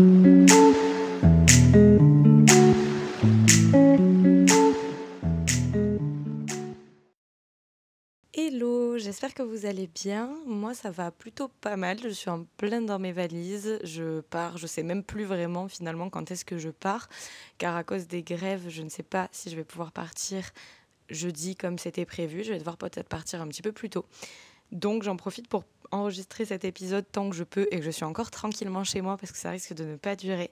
Hello, j'espère que vous allez bien. Moi, ça va plutôt pas mal. Je suis en plein dans mes valises. Je pars, je sais même plus vraiment finalement quand est-ce que je pars, car à cause des grèves, je ne sais pas si je vais pouvoir partir jeudi comme c'était prévu. Je vais devoir peut-être partir un petit peu plus tôt. Donc, j'en profite pour enregistrer cet épisode tant que je peux et que je suis encore tranquillement chez moi parce que ça risque de ne pas durer.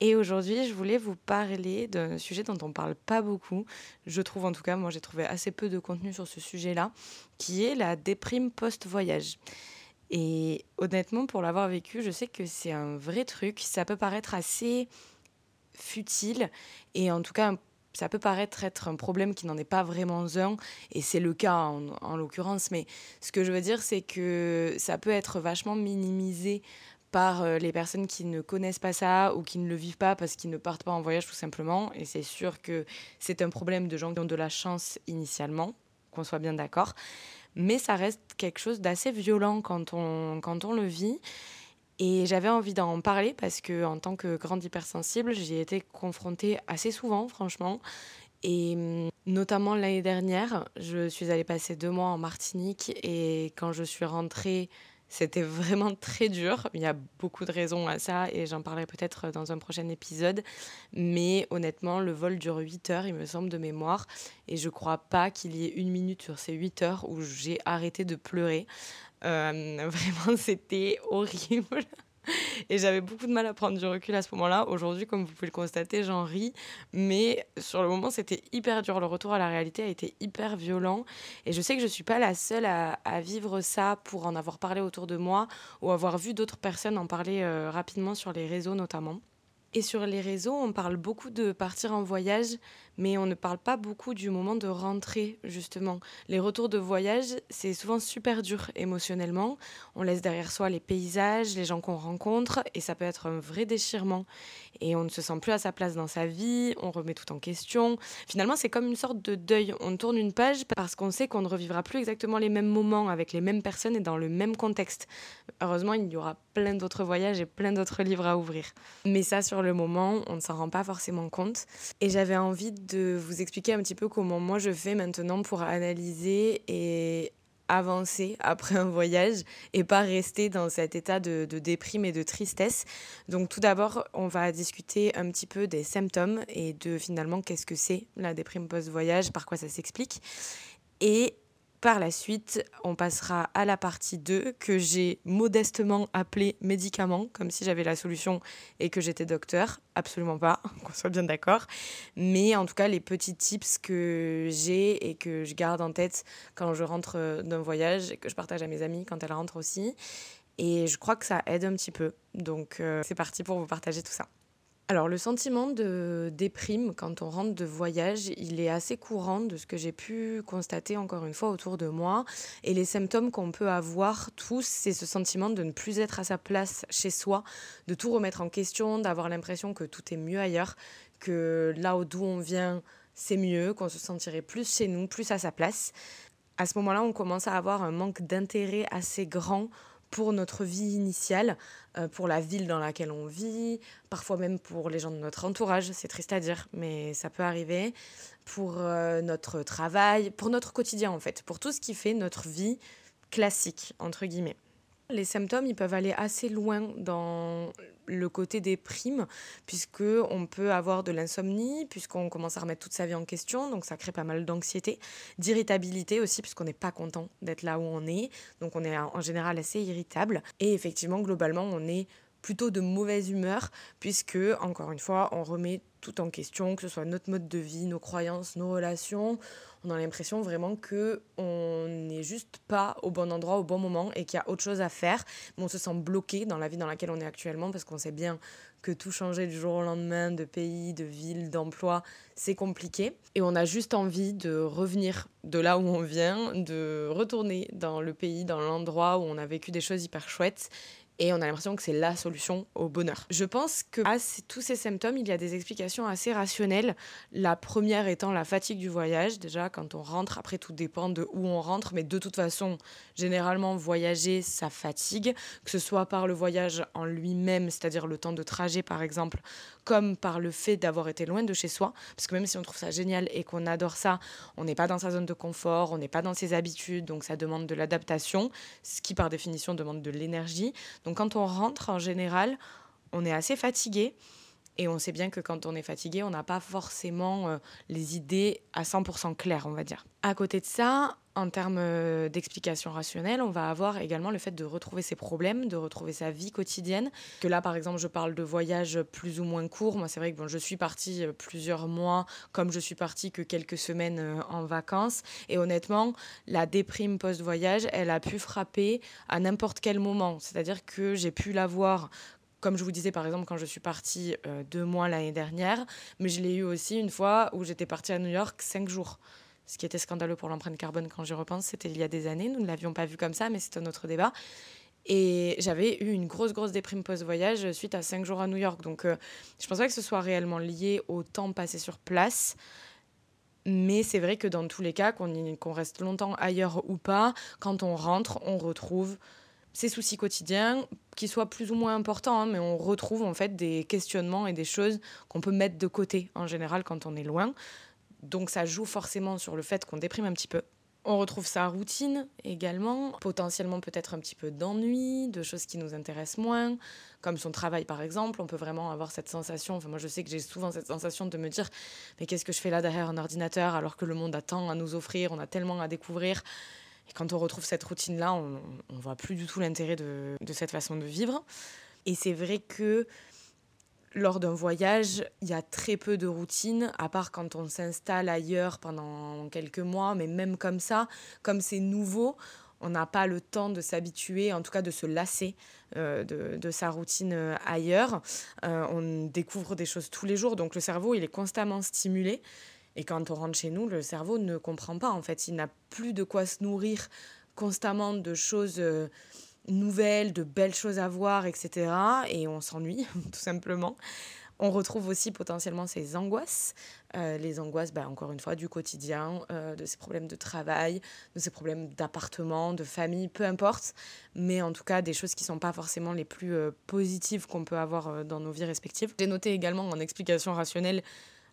Et aujourd'hui, je voulais vous parler d'un sujet dont on ne parle pas beaucoup. Je trouve en tout cas, moi j'ai trouvé assez peu de contenu sur ce sujet-là, qui est la déprime post-voyage. Et honnêtement, pour l'avoir vécu, je sais que c'est un vrai truc. Ça peut paraître assez futile et en tout cas ça peut paraître être un problème qui n'en est pas vraiment un, et c'est le cas en, en l'occurrence, mais ce que je veux dire, c'est que ça peut être vachement minimisé par euh, les personnes qui ne connaissent pas ça ou qui ne le vivent pas parce qu'ils ne partent pas en voyage tout simplement. Et c'est sûr que c'est un problème de gens qui ont de la chance initialement, qu'on soit bien d'accord. Mais ça reste quelque chose d'assez violent quand on, quand on le vit. Et j'avais envie d'en parler parce que en tant que grande hypersensible, j'y ai été confrontée assez souvent, franchement. Et hum, notamment l'année dernière, je suis allée passer deux mois en Martinique et quand je suis rentrée c'était vraiment très dur. Il y a beaucoup de raisons à ça et j'en parlerai peut-être dans un prochain épisode. Mais honnêtement, le vol dure 8 heures, il me semble, de mémoire. Et je crois pas qu'il y ait une minute sur ces 8 heures où j'ai arrêté de pleurer. Euh, vraiment, c'était horrible. Et j'avais beaucoup de mal à prendre du recul à ce moment-là. Aujourd'hui, comme vous pouvez le constater, j'en ris. Mais sur le moment, c'était hyper dur. Le retour à la réalité a été hyper violent. Et je sais que je ne suis pas la seule à, vivre ça pour en avoir parlé autour de moi ou avoir vu d'autres personnes en parler euh, rapidement sur les réseaux notamment. Et sur les réseaux, on parle beaucoup de partir en voyage, mais on ne parle pas beaucoup du moment de rentrer, justement. Les retours de voyage, c'est souvent super dur émotionnellement. On laisse derrière soi les paysages, les gens qu'on rencontre, et ça peut être un vrai déchirement. Et on ne se sent plus à sa place dans sa vie, on remet tout en question. Finalement, c'est comme une sorte de deuil. On tourne une page parce qu'on sait qu'on ne revivra plus exactement les mêmes moments avec les mêmes personnes et dans le même contexte. Heureusement, il y aura plein d'autres voyages et plein d'autres livres à ouvrir. Mais ça, sur le moment, on ne s'en rend pas forcément compte. Et j'avais envie de vous expliquer un petit peu comment moi je fais maintenant pour analyser et avancer après un voyage et pas rester dans cet état de, de déprime et de tristesse. Donc tout d'abord, on va discuter un petit peu des symptômes et de finalement qu'est-ce que c'est la déprime post-voyage, par quoi ça s'explique. Et par la suite, on passera à la partie 2 que j'ai modestement appelée médicament, comme si j'avais la solution et que j'étais docteur. Absolument pas, qu'on soit bien d'accord. Mais en tout cas, les petits tips que j'ai et que je garde en tête quand je rentre d'un voyage et que je partage à mes amis quand elles rentrent aussi. Et je crois que ça aide un petit peu. Donc euh, c'est parti pour vous partager tout ça. Alors le sentiment de déprime quand on rentre de voyage, il est assez courant de ce que j'ai pu constater encore une fois autour de moi. Et les symptômes qu'on peut avoir tous, c'est ce sentiment de ne plus être à sa place chez soi, de tout remettre en question, d'avoir l'impression que tout est mieux ailleurs, que là d'où on vient, c'est mieux, qu'on se sentirait plus chez nous, plus à sa place. À ce moment-là, on commence à avoir un manque d'intérêt assez grand pour notre vie initiale, pour la ville dans laquelle on vit, parfois même pour les gens de notre entourage, c'est triste à dire, mais ça peut arriver, pour euh, notre travail, pour notre quotidien en fait, pour tout ce qui fait notre vie classique, entre guillemets. Les symptômes, ils peuvent aller assez loin dans le côté des primes, puisque on peut avoir de l'insomnie, puisqu'on commence à remettre toute sa vie en question, donc ça crée pas mal d'anxiété, d'irritabilité aussi, puisqu'on n'est pas content d'être là où on est, donc on est en général assez irritable, et effectivement, globalement, on est plutôt de mauvaise humeur, puisque, encore une fois, on remet tout en question, que ce soit notre mode de vie, nos croyances, nos relations, on a l'impression vraiment que on n'est juste pas au bon endroit au bon moment et qu'il y a autre chose à faire, mais on se sent bloqué dans la vie dans laquelle on est actuellement parce qu'on sait bien que tout changer du jour au lendemain, de pays, de ville, d'emploi, c'est compliqué. Et on a juste envie de revenir de là où on vient, de retourner dans le pays, dans l'endroit où on a vécu des choses hyper chouettes et on a l'impression que c'est la solution au bonheur. Je pense que à tous ces symptômes, il y a des explications assez rationnelles. La première étant la fatigue du voyage. Déjà, quand on rentre, après tout dépend de où on rentre, mais de toute façon, généralement, voyager, ça fatigue, que ce soit par le voyage en lui-même, c'est-à-dire le temps de trajet par exemple, comme par le fait d'avoir été loin de chez soi. Parce que même si on trouve ça génial et qu'on adore ça, on n'est pas dans sa zone de confort, on n'est pas dans ses habitudes, donc ça demande de l'adaptation, ce qui par définition demande de l'énergie. Donc quand on rentre en général, on est assez fatigué. Et on sait bien que quand on est fatigué, on n'a pas forcément euh, les idées à 100% claires, on va dire. À côté de ça, en termes euh, d'explication rationnelle, on va avoir également le fait de retrouver ses problèmes, de retrouver sa vie quotidienne. Que là, par exemple, je parle de voyages plus ou moins courts. Moi, c'est vrai que bon, je suis partie euh, plusieurs mois, comme je suis partie que quelques semaines en vacances. Et honnêtement, la déprime post-voyage, elle a pu frapper à n'importe quel moment. C'est-à-dire que j'ai pu l'avoir comme je vous disais, par exemple, quand je suis partie euh, deux mois l'année dernière, mais je l'ai eu aussi une fois où j'étais partie à New York cinq jours. Ce qui était scandaleux pour l'empreinte carbone quand je repense, c'était il y a des années. Nous ne l'avions pas vu comme ça, mais c'est un autre débat. Et j'avais eu une grosse, grosse déprime post-voyage suite à cinq jours à New York. Donc, euh, je ne pense pas que ce soit réellement lié au temps passé sur place. Mais c'est vrai que dans tous les cas, qu'on reste longtemps ailleurs ou pas, quand on rentre, on retrouve ces soucis quotidiens, qui soient plus ou moins importants, hein, mais on retrouve en fait des questionnements et des choses qu'on peut mettre de côté en général quand on est loin. Donc ça joue forcément sur le fait qu'on déprime un petit peu. On retrouve sa routine également, potentiellement peut-être un petit peu d'ennui, de choses qui nous intéressent moins, comme son travail par exemple. On peut vraiment avoir cette sensation, enfin moi je sais que j'ai souvent cette sensation de me dire mais qu'est-ce que je fais là derrière un ordinateur alors que le monde a tant à nous offrir, on a tellement à découvrir et quand on retrouve cette routine-là, on ne voit plus du tout l'intérêt de, cette façon de vivre. Et c'est vrai que lors d'un voyage, il y a très peu de routine, à part quand on s'installe ailleurs pendant quelques mois, mais même comme ça, comme c'est nouveau, on n'a pas le temps de s'habituer, en tout cas de se lasser euh, de, de, sa routine euh, ailleurs. Euh, on découvre des choses tous les jours, donc le cerveau, il est constamment stimulé. Et quand on rentre chez nous, le cerveau ne comprend pas. En fait, il n'a plus de quoi se nourrir constamment de choses euh, nouvelles, de belles choses à voir, etc. Et on s'ennuie, tout simplement. On retrouve aussi potentiellement ces angoisses, euh, les angoisses, bah, encore une fois, du quotidien, euh, de ces problèmes de travail, de ces problèmes d'appartement, de famille, peu importe, mais en tout cas des choses qui ne sont pas forcément les plus positives qu'on peut avoir dans nos vies respectives. J'ai noté également en explication rationnelle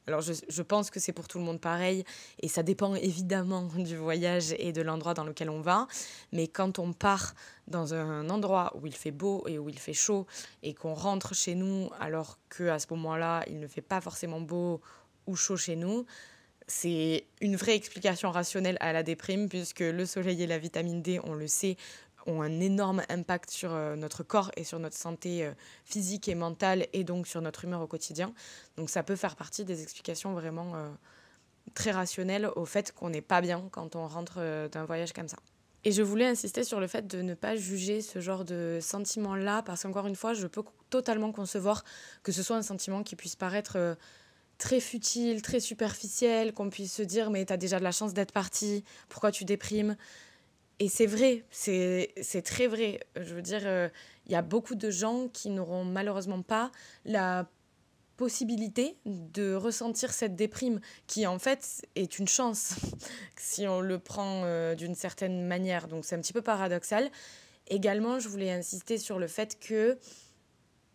alors je, je pense que c'est pour tout le monde pareil et ça dépend évidemment du voyage et de l'endroit dans lequel on va. Mais quand on part dans un endroit où il fait beau et où il fait chaud et qu'on rentre chez nous alors qu'à ce moment-là il ne fait pas forcément beau ou chaud chez nous, c'est une vraie explication rationnelle à la déprime puisque le soleil et la vitamine D, on le sait, ont un énorme impact sur euh, notre corps et sur notre santé euh, physique et mentale et donc sur notre humeur au quotidien. Donc ça peut faire partie des explications vraiment euh, très rationnelles au fait qu'on n'est pas bien quand on rentre d'un voyage comme ça. Et je voulais insister sur le fait de ne pas juger ce genre de sentiment-là parce qu'encore une fois, je peux totalement concevoir que ce soit un sentiment qui puisse paraître très futile, très superficiel, qu'on puisse se dire mais tu as déjà de la chance d'être parti, pourquoi tu déprimes? Et c'est vrai, c'est très vrai. Je veux dire, il euh, y a beaucoup de gens qui n'auront malheureusement pas la possibilité de ressentir cette déprime, qui en fait est une chance si on le prend euh, d'une certaine manière. Donc c'est un petit peu paradoxal. Également, je voulais insister sur le fait que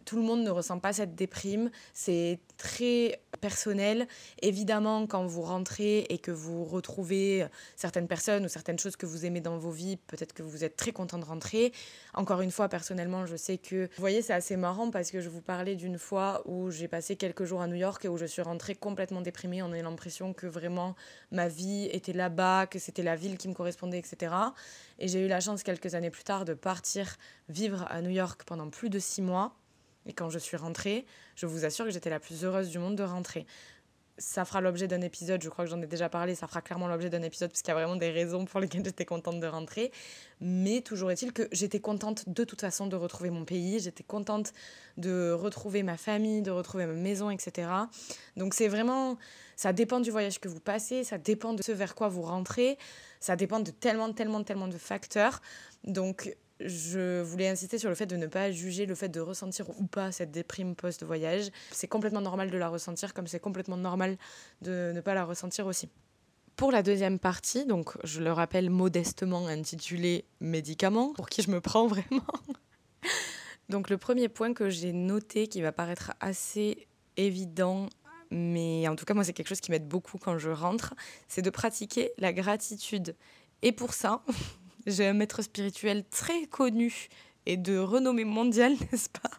tout le monde ne ressent pas cette déprime. C'est très personnel. Évidemment, quand vous rentrez et que vous retrouvez certaines personnes ou certaines choses que vous aimez dans vos vies, peut-être que vous êtes très content de rentrer. Encore une fois, personnellement, je sais que... Vous voyez, c'est assez marrant parce que je vous parlais d'une fois où j'ai passé quelques jours à New York et où je suis rentrée complètement déprimée. On a l'impression que vraiment ma vie était là-bas, que c'était la ville qui me correspondait, etc. Et j'ai eu la chance quelques années plus tard de partir vivre à New York pendant plus de six mois et quand je suis rentrée, je vous assure que j'étais la plus heureuse du monde de rentrer. Ça fera l'objet d'un épisode, je crois que j'en ai déjà parlé, ça fera clairement l'objet d'un épisode parce qu'il y a vraiment des raisons pour lesquelles j'étais contente de rentrer. Mais toujours est-il que j'étais contente de toute façon de retrouver mon pays, j'étais contente de retrouver ma famille, de retrouver ma maison, etc. Donc c'est vraiment, ça dépend du voyage que vous passez, ça dépend de ce vers quoi vous rentrez, ça dépend de tellement, tellement, tellement de facteurs. Donc je voulais insister sur le fait de ne pas juger le fait de ressentir ou pas cette déprime post-voyage. C'est complètement normal de la ressentir, comme c'est complètement normal de ne pas la ressentir aussi. Pour la deuxième partie, donc je le rappelle modestement intitulé médicaments, pour qui je me prends vraiment. donc le premier point que j'ai noté qui va paraître assez évident, mais en tout cas moi c'est quelque chose qui m'aide beaucoup quand je rentre, c'est de pratiquer la gratitude. Et pour ça, j'ai un maître spirituel très connu et de renommée mondiale, n'est-ce pas?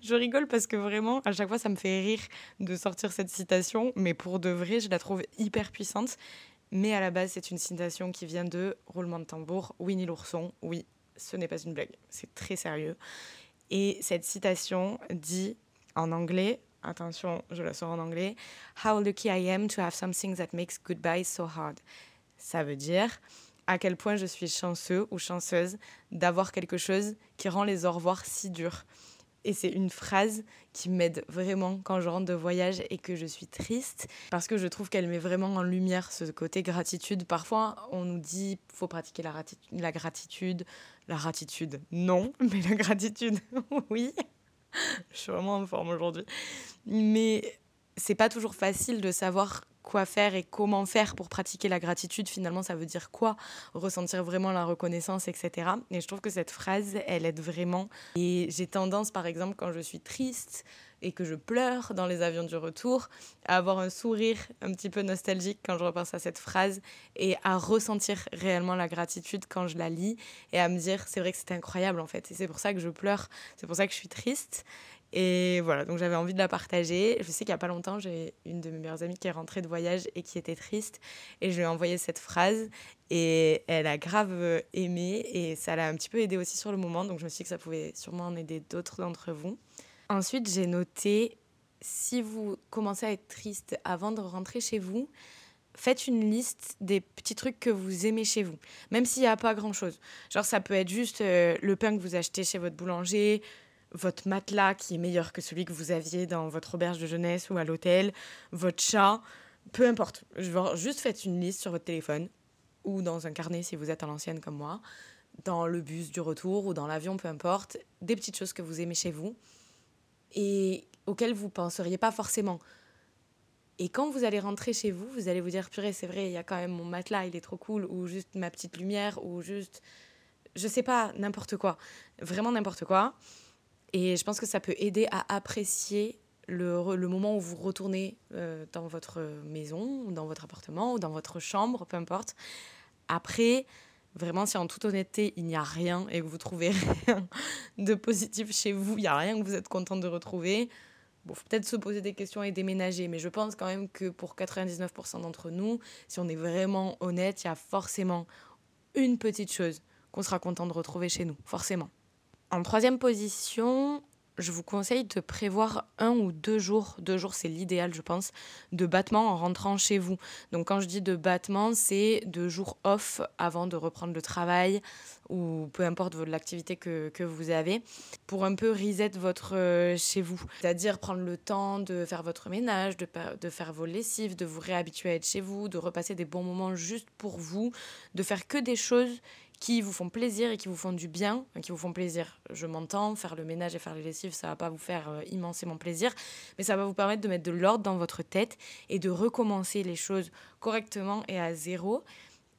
Je rigole parce que vraiment, à chaque fois, ça me fait rire de sortir cette citation, mais pour de vrai, je la trouve hyper puissante. Mais à la base, c'est une citation qui vient de Roulement de tambour, Winnie l'ourson. Oui, ce n'est pas une blague, c'est très sérieux. Et cette citation dit en anglais, attention, je la sors en anglais, How lucky I am to have something that makes goodbye so hard. Ça veut dire à quel point je suis chanceux ou chanceuse d'avoir quelque chose qui rend les au revoir si durs. Et c'est une phrase qui m'aide vraiment quand je rentre de voyage et que je suis triste parce que je trouve qu'elle met vraiment en lumière ce côté gratitude. Parfois, on nous dit faut pratiquer la, la gratitude. La gratitude, non, mais la gratitude, oui. je suis vraiment en forme aujourd'hui. Mais c'est pas toujours facile de savoir quoi faire et comment faire pour pratiquer la gratitude. Finalement, ça veut dire quoi Ressentir vraiment la reconnaissance, etc. Et je trouve que cette phrase, elle aide vraiment. Et j'ai tendance, par exemple, quand je suis triste et que je pleure dans les avions du retour, à avoir un sourire un petit peu nostalgique quand je repense à cette phrase et à ressentir réellement la gratitude quand je la lis et à me dire c'est vrai que c'était incroyable en fait et c'est pour ça que je pleure, c'est pour ça que je suis triste et voilà, donc j'avais envie de la partager. Je sais qu'il n'y a pas longtemps, j'ai une de mes meilleures amies qui est rentrée de voyage et qui était triste. Et je lui ai envoyé cette phrase. Et elle a grave euh, aimé. Et ça l'a un petit peu aidé aussi sur le moment. Donc je me suis dit que ça pouvait sûrement en aider d'autres d'entre vous. Ensuite, j'ai noté si vous commencez à être triste avant de rentrer chez vous, faites une liste des petits trucs que vous aimez chez vous, même s'il n'y a pas grand-chose. Genre, ça peut être juste euh, le pain que vous achetez chez votre boulanger, votre matelas qui est meilleur que celui que vous aviez dans votre auberge de jeunesse ou à l'hôtel, votre chat, peu importe. Juste faites une liste sur votre téléphone ou dans un carnet si vous êtes à l'ancienne comme moi, dans le bus du retour ou dans l'avion, peu importe, des petites choses que vous aimez chez vous et auxquelles vous penseriez pas forcément. Et quand vous allez rentrer chez vous, vous allez vous dire purée, c'est vrai, il y a quand même mon matelas, il est trop cool ou juste ma petite lumière ou juste je sais pas, n'importe quoi. Vraiment n'importe quoi. Et je pense que ça peut aider à apprécier le, moment où vous retournez euh, dans votre maison, dans votre appartement, ou dans votre chambre, peu importe. Après, vraiment, si en toute honnêteté, il n'y a rien et que vous trouvez rien de positif chez vous, il n'y a rien que vous êtes content de retrouver, bon, faut peut-être se poser des questions et déménager. Mais je pense quand même que pour 99% d'entre nous, si on est vraiment honnête, il y a forcément une petite chose qu'on sera content de retrouver chez nous, forcément. En troisième position, je vous conseille de prévoir un ou deux jours, deux jours c'est l'idéal je pense, de battement en rentrant chez vous. Donc quand je dis de battement, c'est de jours off avant de reprendre le travail ou peu importe l'activité que, vous avez, pour un peu reset votre euh, chez vous. C'est-à-dire prendre le temps de faire votre ménage, de, de faire vos lessives, de vous réhabituer à être chez vous, de repasser des bons moments juste pour vous, de faire que des choses qui vous font plaisir et qui vous font du bien, qui vous font plaisir. Je m'entends, faire le ménage et faire les lessives, ça va pas vous faire euh, immensément plaisir, mais ça va vous permettre de mettre de l'ordre dans votre tête et de recommencer les choses correctement et à zéro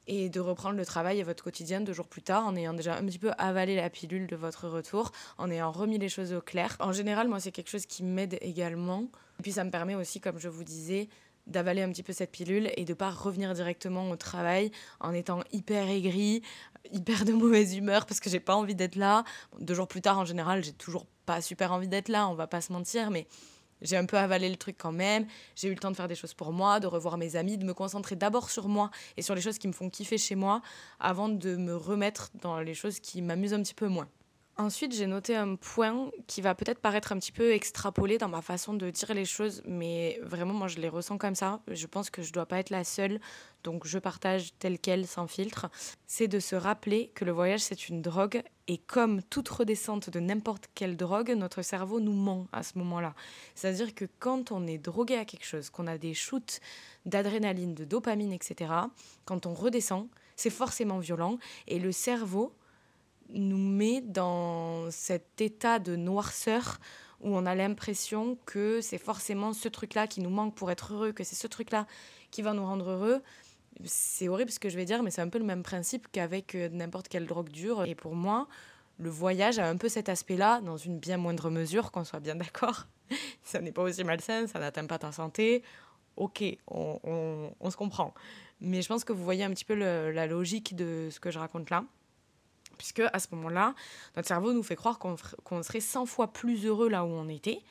et de reprendre le travail et votre quotidien deux jours plus tard en ayant déjà un petit peu avalé la pilule de votre retour, en ayant remis les choses au clair. En général, moi, c'est quelque chose qui m'aide également. Et puis ça me permet aussi, comme je vous disais, d'avaler un petit peu cette pilule et de pas revenir directement au travail en étant hyper aigri, hyper de mauvaise humeur parce que j'ai pas envie d'être là. Deux jours plus tard, en général, j'ai toujours pas super envie d'être là, on va pas se mentir, mais j'ai un peu avalé le truc quand même. J'ai eu le temps de faire des choses pour moi, de revoir mes amis, de me concentrer d'abord sur moi et sur les choses qui me font kiffer chez moi avant de me remettre dans les choses qui m'amusent un petit peu moins. Ensuite, j'ai noté un point qui va peut-être paraître un petit peu extrapolé dans ma façon de dire les choses, mais vraiment, moi, je les ressens comme ça. Je pense que je ne dois pas être la seule, donc je partage tel quel, sans filtre. C'est de se rappeler que le voyage, c'est une drogue, et comme toute redescente de n'importe quelle drogue, notre cerveau nous ment à ce moment-là. C'est-à-dire que quand on est drogué à quelque chose, qu'on a des shoots d'adrénaline, de dopamine, etc., quand on redescend, c'est forcément violent, et le cerveau nous met dans cet état de noirceur où on a l'impression que c'est forcément ce truc-là qui nous manque pour être heureux, que c'est ce truc-là qui va nous rendre heureux. C'est horrible ce que je vais dire, mais c'est un peu le même principe qu'avec euh, n'importe quelle drogue dure. Et pour moi, le voyage a un peu cet aspect-là, dans une bien moindre mesure, qu'on soit bien d'accord. ça n'est pas aussi malsain, ça n'atteint pas ta santé. Ok, on, on, se comprend. Mais je pense que vous voyez un petit peu la logique de ce que je raconte là puisque à ce moment-là, notre cerveau nous fait croire qu'on serait 100 fois plus heureux là où on était.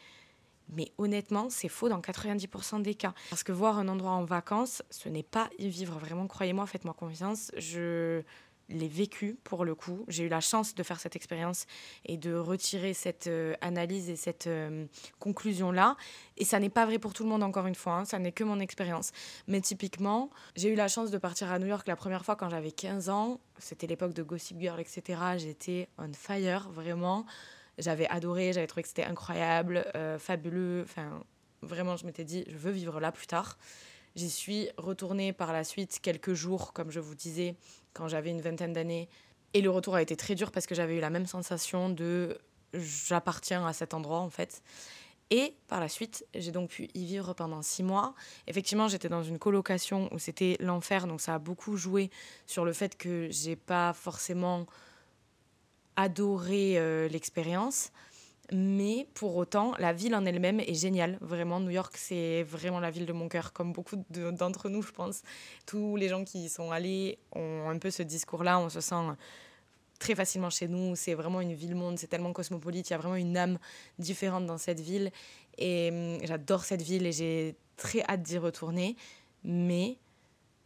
Mais honnêtement, c'est faux dans 90% des cas. Parce que voir un endroit en vacances, ce n'est pas y vivre. Vraiment, croyez-moi, faites-moi confiance. Je, l'ai vécu pour le coup. J'ai eu la chance de faire cette expérience et de retirer cette euh, analyse et cette euh, conclusion-là. Et ça n'est pas vrai pour tout le monde, encore une fois. Hein. ça n'est que mon expérience. Mais typiquement, j'ai eu la chance de partir à New York la première fois quand j'avais 15 ans. C'était l'époque de Gossip Girl, etc. J'étais on fire, vraiment. J'avais adoré, j'avais trouvé que c'était incroyable, euh, fabuleux. Enfin, vraiment, je m'étais dit, je veux vivre là plus tard. J'y suis retournée par la suite quelques jours, comme je vous disais, quand j'avais une vingtaine d'années. Et le retour a été très dur parce que j'avais eu la même sensation de j'appartiens à cet endroit en fait. Et par la suite, j'ai donc pu y vivre pendant six mois. Effectivement, j'étais dans une colocation où c'était l'enfer, donc ça a beaucoup joué sur le fait que j'ai pas forcément adoré euh, l'expérience. Mais pour autant, la ville en elle-même est géniale. Vraiment, New York, c'est vraiment la ville de mon cœur, comme beaucoup d'entre nous, je pense. Tous les gens qui y sont allés ont un peu ce discours-là. On se sent très facilement chez nous. C'est vraiment une ville-monde, c'est tellement cosmopolite. Il y a vraiment une âme différente dans cette ville. Et hum, j'adore cette ville et j'ai très hâte d'y retourner. Mais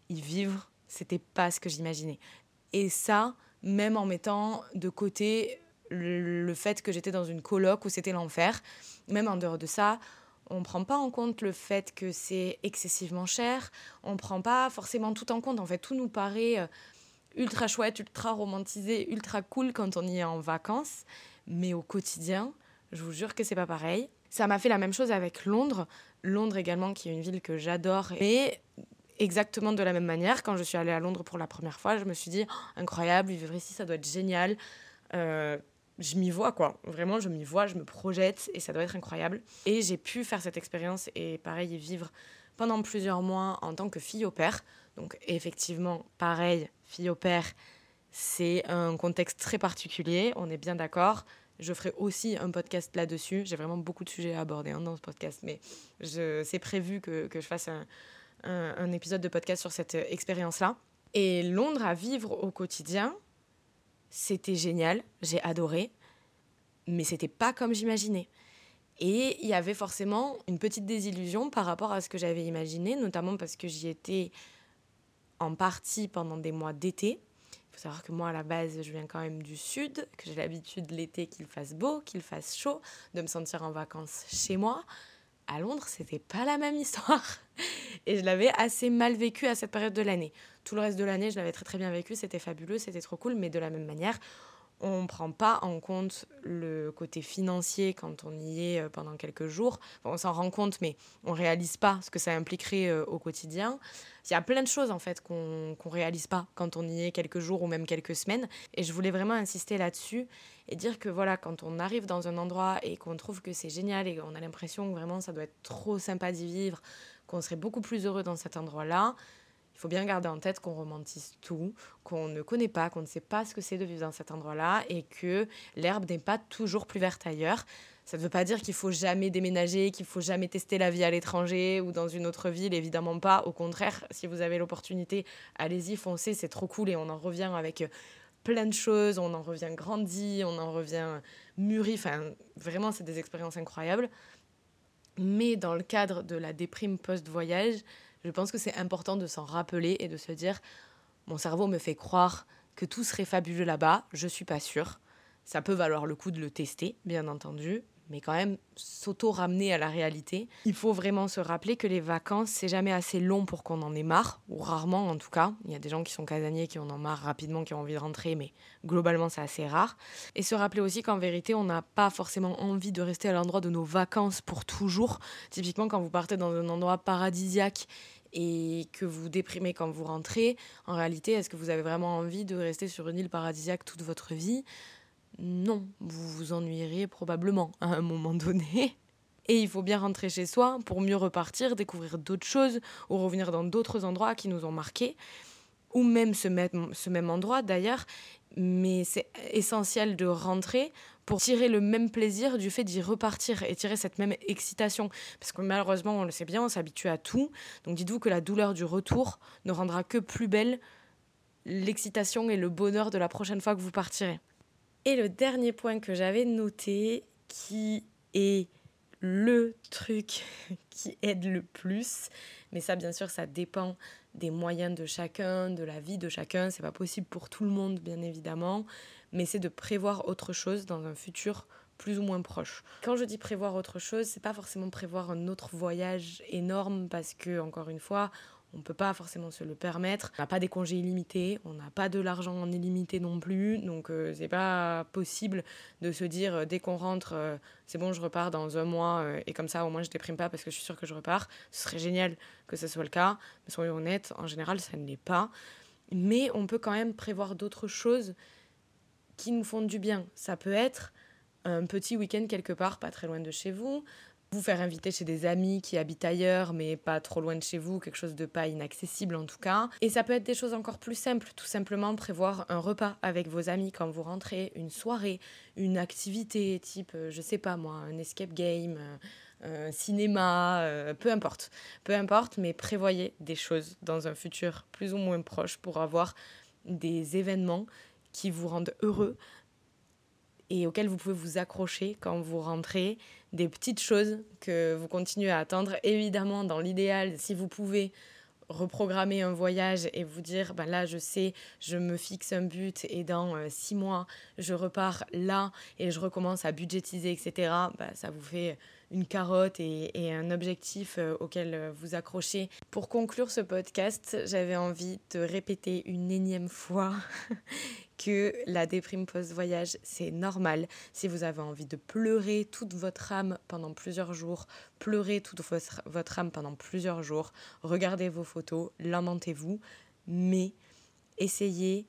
y vivre, c'était pas ce que j'imaginais. Et ça, même en mettant de côté le, fait que j'étais dans une coloc où c'était l'enfer. Même en dehors de ça, on ne prend pas en compte le fait que c'est excessivement cher. On ne prend pas forcément tout en compte. En fait, tout nous paraît euh, ultra chouette, ultra romantisé, ultra cool quand on y est en vacances. Mais au quotidien, je vous jure que c'est pas pareil. Ça m'a fait la même chose avec Londres. Londres également, qui est une ville que j'adore. Mais exactement de la même manière, quand je suis allée à Londres pour la première fois, je me suis dit, oh, incroyable, vivre ici, ça doit être génial. Euh, je m'y vois quoi. Vraiment, je m'y vois, je me projette et ça doit être incroyable. Et j'ai pu faire cette expérience et pareil, y vivre pendant plusieurs mois en tant que fille au père. Donc effectivement, pareil, fille au père, c'est un contexte très particulier, on est bien d'accord. Je ferai aussi un podcast là-dessus. J'ai vraiment beaucoup de sujets à aborder hein, dans ce podcast, mais c'est prévu que, je fasse un épisode de podcast sur cette expérience-là. Et Londres à vivre au quotidien, c'était génial, j'ai adoré, mais c'était pas comme j'imaginais. Et il y avait forcément une petite désillusion par rapport à ce que j'avais imaginé, notamment parce que j'y étais en partie pendant des mois d'été. Il faut savoir que moi, à la base, je viens quand même du sud, que j'ai l'habitude l'été qu'il fasse beau, qu'il fasse chaud, de me sentir en vacances chez moi. À Londres, c'était pas la même histoire. Et je l'avais assez mal vécu à cette période de l'année. Tout le reste de l'année, je l'avais très très bien vécu, c'était fabuleux, c'était trop cool, mais de la même manière, on ne prend pas en compte le côté financier quand on y est euh, pendant quelques jours. on s'en rend compte, mais on ne réalise pas ce que ça impliquerait euh, au quotidien. Il y a plein de choses en fait qu'on ne réalise pas quand on y est quelques jours ou même quelques semaines. Et je voulais vraiment insister là-dessus et dire que voilà, quand on arrive dans un endroit et qu'on trouve que c'est génial et qu'on a l'impression que vraiment ça doit être trop sympa d'y vivre, qu'on serait beaucoup plus heureux dans cet endroit-là, il faut bien garder en tête qu'on romantise tout, qu'on ne connaît pas, qu'on ne sait pas ce que c'est de vivre dans cet endroit-là et que l'herbe n'est pas toujours plus verte ailleurs. Ça ne veut pas dire qu'il faut jamais déménager, qu'il faut jamais tester la vie à l'étranger ou dans une autre ville, évidemment pas. Au contraire, si vous avez l'opportunité, allez-y, foncez, c'est trop cool et on en revient avec plein de choses, on en revient grandi, on en revient mûri. Enfin, vraiment, c'est des expériences incroyables. Mais dans le cadre de la déprime post-voyage, je pense que c'est important de s'en rappeler et de se dire mon cerveau me fait croire que tout serait fabuleux là-bas, je suis pas sûre. Ça peut valoir le coup de le tester, bien entendu, mais quand même s'auto-ramener à la réalité. Il faut vraiment se rappeler que les vacances, c'est jamais assez long pour qu'on en ait marre, ou rarement en tout cas. Il y a des gens qui sont casaniers, qui en ont marre rapidement, qui ont envie de rentrer, mais globalement, c'est assez rare. Et se rappeler aussi qu'en vérité, on n'a pas forcément envie de rester à l'endroit de nos vacances pour toujours. Typiquement, quand vous partez dans un endroit paradisiaque et que vous déprimez quand vous rentrez, en réalité, est-ce que vous avez vraiment envie de rester sur une île paradisiaque toute votre vie? Non, vous vous ennuierez probablement à un moment donné. Et il faut bien rentrer chez soi pour mieux repartir, découvrir d'autres choses ou revenir dans d'autres endroits qui nous ont marqués, ou même ce même, ce même endroit d'ailleurs. Mais c'est essentiel de rentrer pour tirer le même plaisir du fait d'y repartir et tirer cette même excitation. Parce que malheureusement, on le sait bien, on s'habitue à tout. Donc dites-vous que la douleur du retour ne rendra que plus belle l'excitation et le bonheur de la prochaine fois que vous partirez. Et le dernier point que j'avais noté, qui est le truc qui aide le plus, mais ça bien sûr ça dépend des moyens de chacun, de la vie de chacun, c'est pas possible pour tout le monde bien évidemment, mais c'est de prévoir autre chose dans un futur plus ou moins proche. Quand je dis prévoir autre chose, c'est pas forcément prévoir un autre voyage énorme parce que encore une fois, on ne peut pas forcément se le permettre. On n'a pas des congés illimités, on n'a pas de l'argent en illimité non plus, donc euh, c'est pas possible de se dire euh, dès qu'on rentre, euh, c'est bon, je repars dans un mois et comme ça au moins je déprime pas parce que je suis sûre que je repars. Ce serait génial que ce soit le cas, mais soyons honnêtes, en général ça ne l'est pas. Mais on peut quand même prévoir d'autres choses qui nous font du bien. Ça peut être un petit week-end quelque part, pas très loin de chez vous, vous faire inviter chez des amis qui habitent ailleurs, mais pas trop loin de chez vous, quelque chose de pas inaccessible en tout cas. Et ça peut être des choses encore plus simples, tout simplement prévoir un repas avec vos amis quand vous rentrez, une soirée, une activité type, euh, je sais pas moi, un escape game, euh, un cinéma, euh, peu importe. Peu importe, mais prévoyez des choses dans un futur plus ou moins proche pour avoir des événements qui vous rendent heureux et auxquels vous pouvez vous accrocher quand vous rentrez, des petites choses que vous continuez à attendre. Évidemment, dans l'idéal, si vous pouvez reprogrammer un voyage et vous dire ben là je sais je me fixe un but et dans euh, six mois je repars là et je recommence à budgétiser etc ben, ça vous fait une carotte et, et un objectif euh, auquel euh, vous accrochez pour conclure ce podcast j'avais envie de répéter une énième fois que la déprime post-voyage, c'est normal. Si vous avez envie de pleurer toute votre âme pendant plusieurs jours, pleurer toute votre âme pendant plusieurs jours, regardez vos photos, lamentez-vous, mais essayez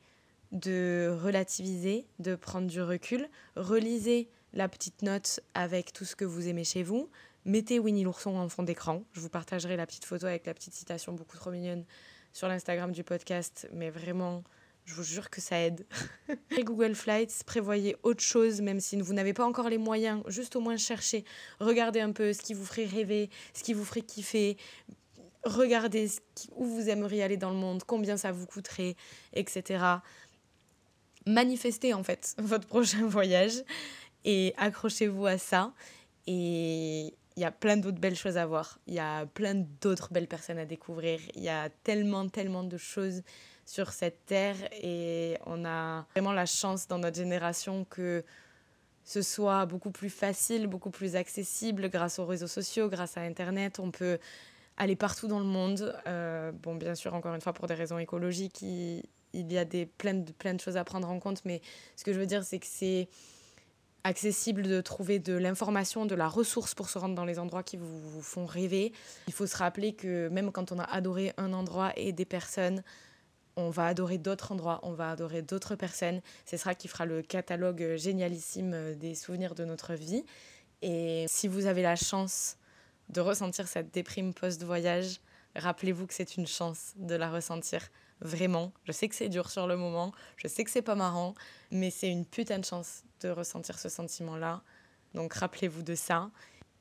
de relativiser, de prendre du recul, relisez la petite note avec tout ce que vous aimez chez vous, mettez Winnie l'ourson en fond d'écran, je vous partagerai la petite photo avec la petite citation beaucoup trop mignonne sur l'Instagram du podcast, mais vraiment je vous jure que ça aide. Google Flights, prévoyez autre chose, même si vous n'avez pas encore les moyens, juste au moins chercher, regardez un peu ce qui vous ferait rêver, ce qui vous ferait kiffer, regardez où vous aimeriez aller dans le monde, combien ça vous coûterait, etc. Manifestez en fait votre prochain voyage et accrochez-vous à ça. Et il y a plein d'autres belles choses à voir, il y a plein d'autres belles personnes à découvrir, il y a tellement, tellement de choses sur cette terre et on a vraiment la chance dans notre génération que ce soit beaucoup plus facile, beaucoup plus accessible grâce aux réseaux sociaux, grâce à Internet. On peut aller partout dans le monde. Euh, bon, bien sûr, encore une fois, pour des raisons écologiques, il, y a des, plein, de, choses à prendre en compte, mais ce que je veux dire, c'est que c'est accessible de trouver de l'information, de la ressource pour se rendre dans les endroits qui vous font rêver. Il faut se rappeler que même quand on a adoré un endroit et des personnes, on va adorer d'autres endroits, on va adorer d'autres personnes. C'est ça qui fera le catalogue génialissime des souvenirs de notre vie. Et si vous avez la chance de ressentir cette déprime post-voyage, rappelez-vous que c'est une chance de la ressentir. Vraiment, je sais que c'est dur sur le moment, je sais que c'est pas marrant, mais c'est une putain de chance de ressentir ce sentiment-là. Donc rappelez-vous de ça.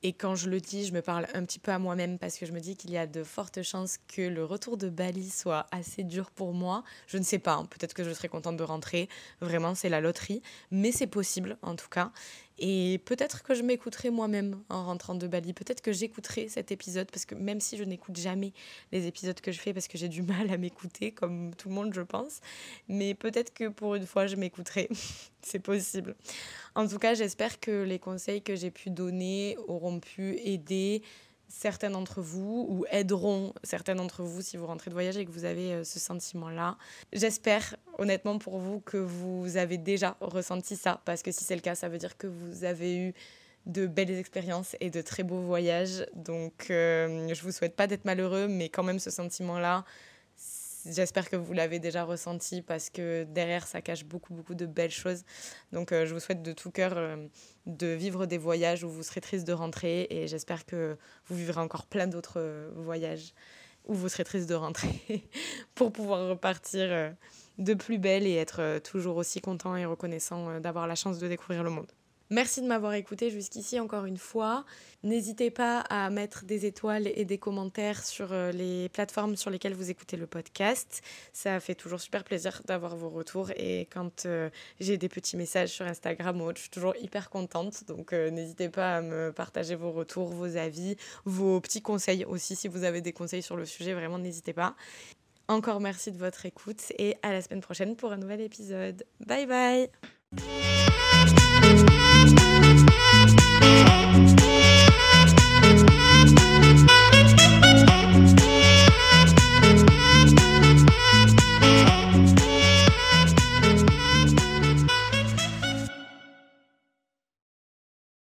Et quand je le dis, je me parle un petit peu à moi-même parce que je me dis qu'il y a de fortes chances que le retour de Bali soit assez dur pour moi. Je ne sais pas, hein. peut-être que je serai contente de rentrer. Vraiment, c'est la loterie. Mais c'est possible, en tout cas. Et peut-être que je m'écouterai moi-même en rentrant de Bali. Peut-être que j'écouterai cet épisode parce que même si je n'écoute jamais les épisodes que je fais parce que j'ai du mal à m'écouter, comme tout le monde, je pense. Mais peut-être que pour une fois, je m'écouterai. C'est possible. En tout cas, j'espère que les conseils que j'ai pu donner auront pu aider certains d'entre vous ou aideront certains d'entre vous si vous rentrez de voyage et que vous avez euh, ce sentiment-là. J'espère honnêtement pour vous que vous avez déjà ressenti ça parce que si c'est le cas, ça veut dire que vous avez eu de belles expériences et de très beaux voyages. Donc, euh, je vous souhaite pas d'être malheureux, mais quand même ce sentiment-là, j'espère que vous l'avez déjà ressenti parce que derrière, ça cache beaucoup, beaucoup de belles choses. Donc, euh, je vous souhaite de tout cœur euh, de vivre des voyages où vous serez triste de rentrer et j'espère que vous vivrez encore plein d'autres voyages où vous serez triste de rentrer pour pouvoir repartir de plus belle et être toujours aussi content et reconnaissant d'avoir la chance de découvrir le monde. Merci de m'avoir écouté jusqu'ici encore une fois. N'hésitez pas à mettre des étoiles et des commentaires sur euh, les plateformes sur lesquelles vous écoutez le podcast. Ça fait toujours super plaisir d'avoir vos retours et quand euh, j'ai des petits messages sur Instagram ou autre, je suis toujours hyper contente. Donc euh, n'hésitez pas à me partager vos retours, vos avis, vos petits conseils aussi si vous avez des conseils sur le sujet, vraiment n'hésitez pas. Encore merci de votre écoute et à la semaine prochaine pour un nouvel épisode. Bye bye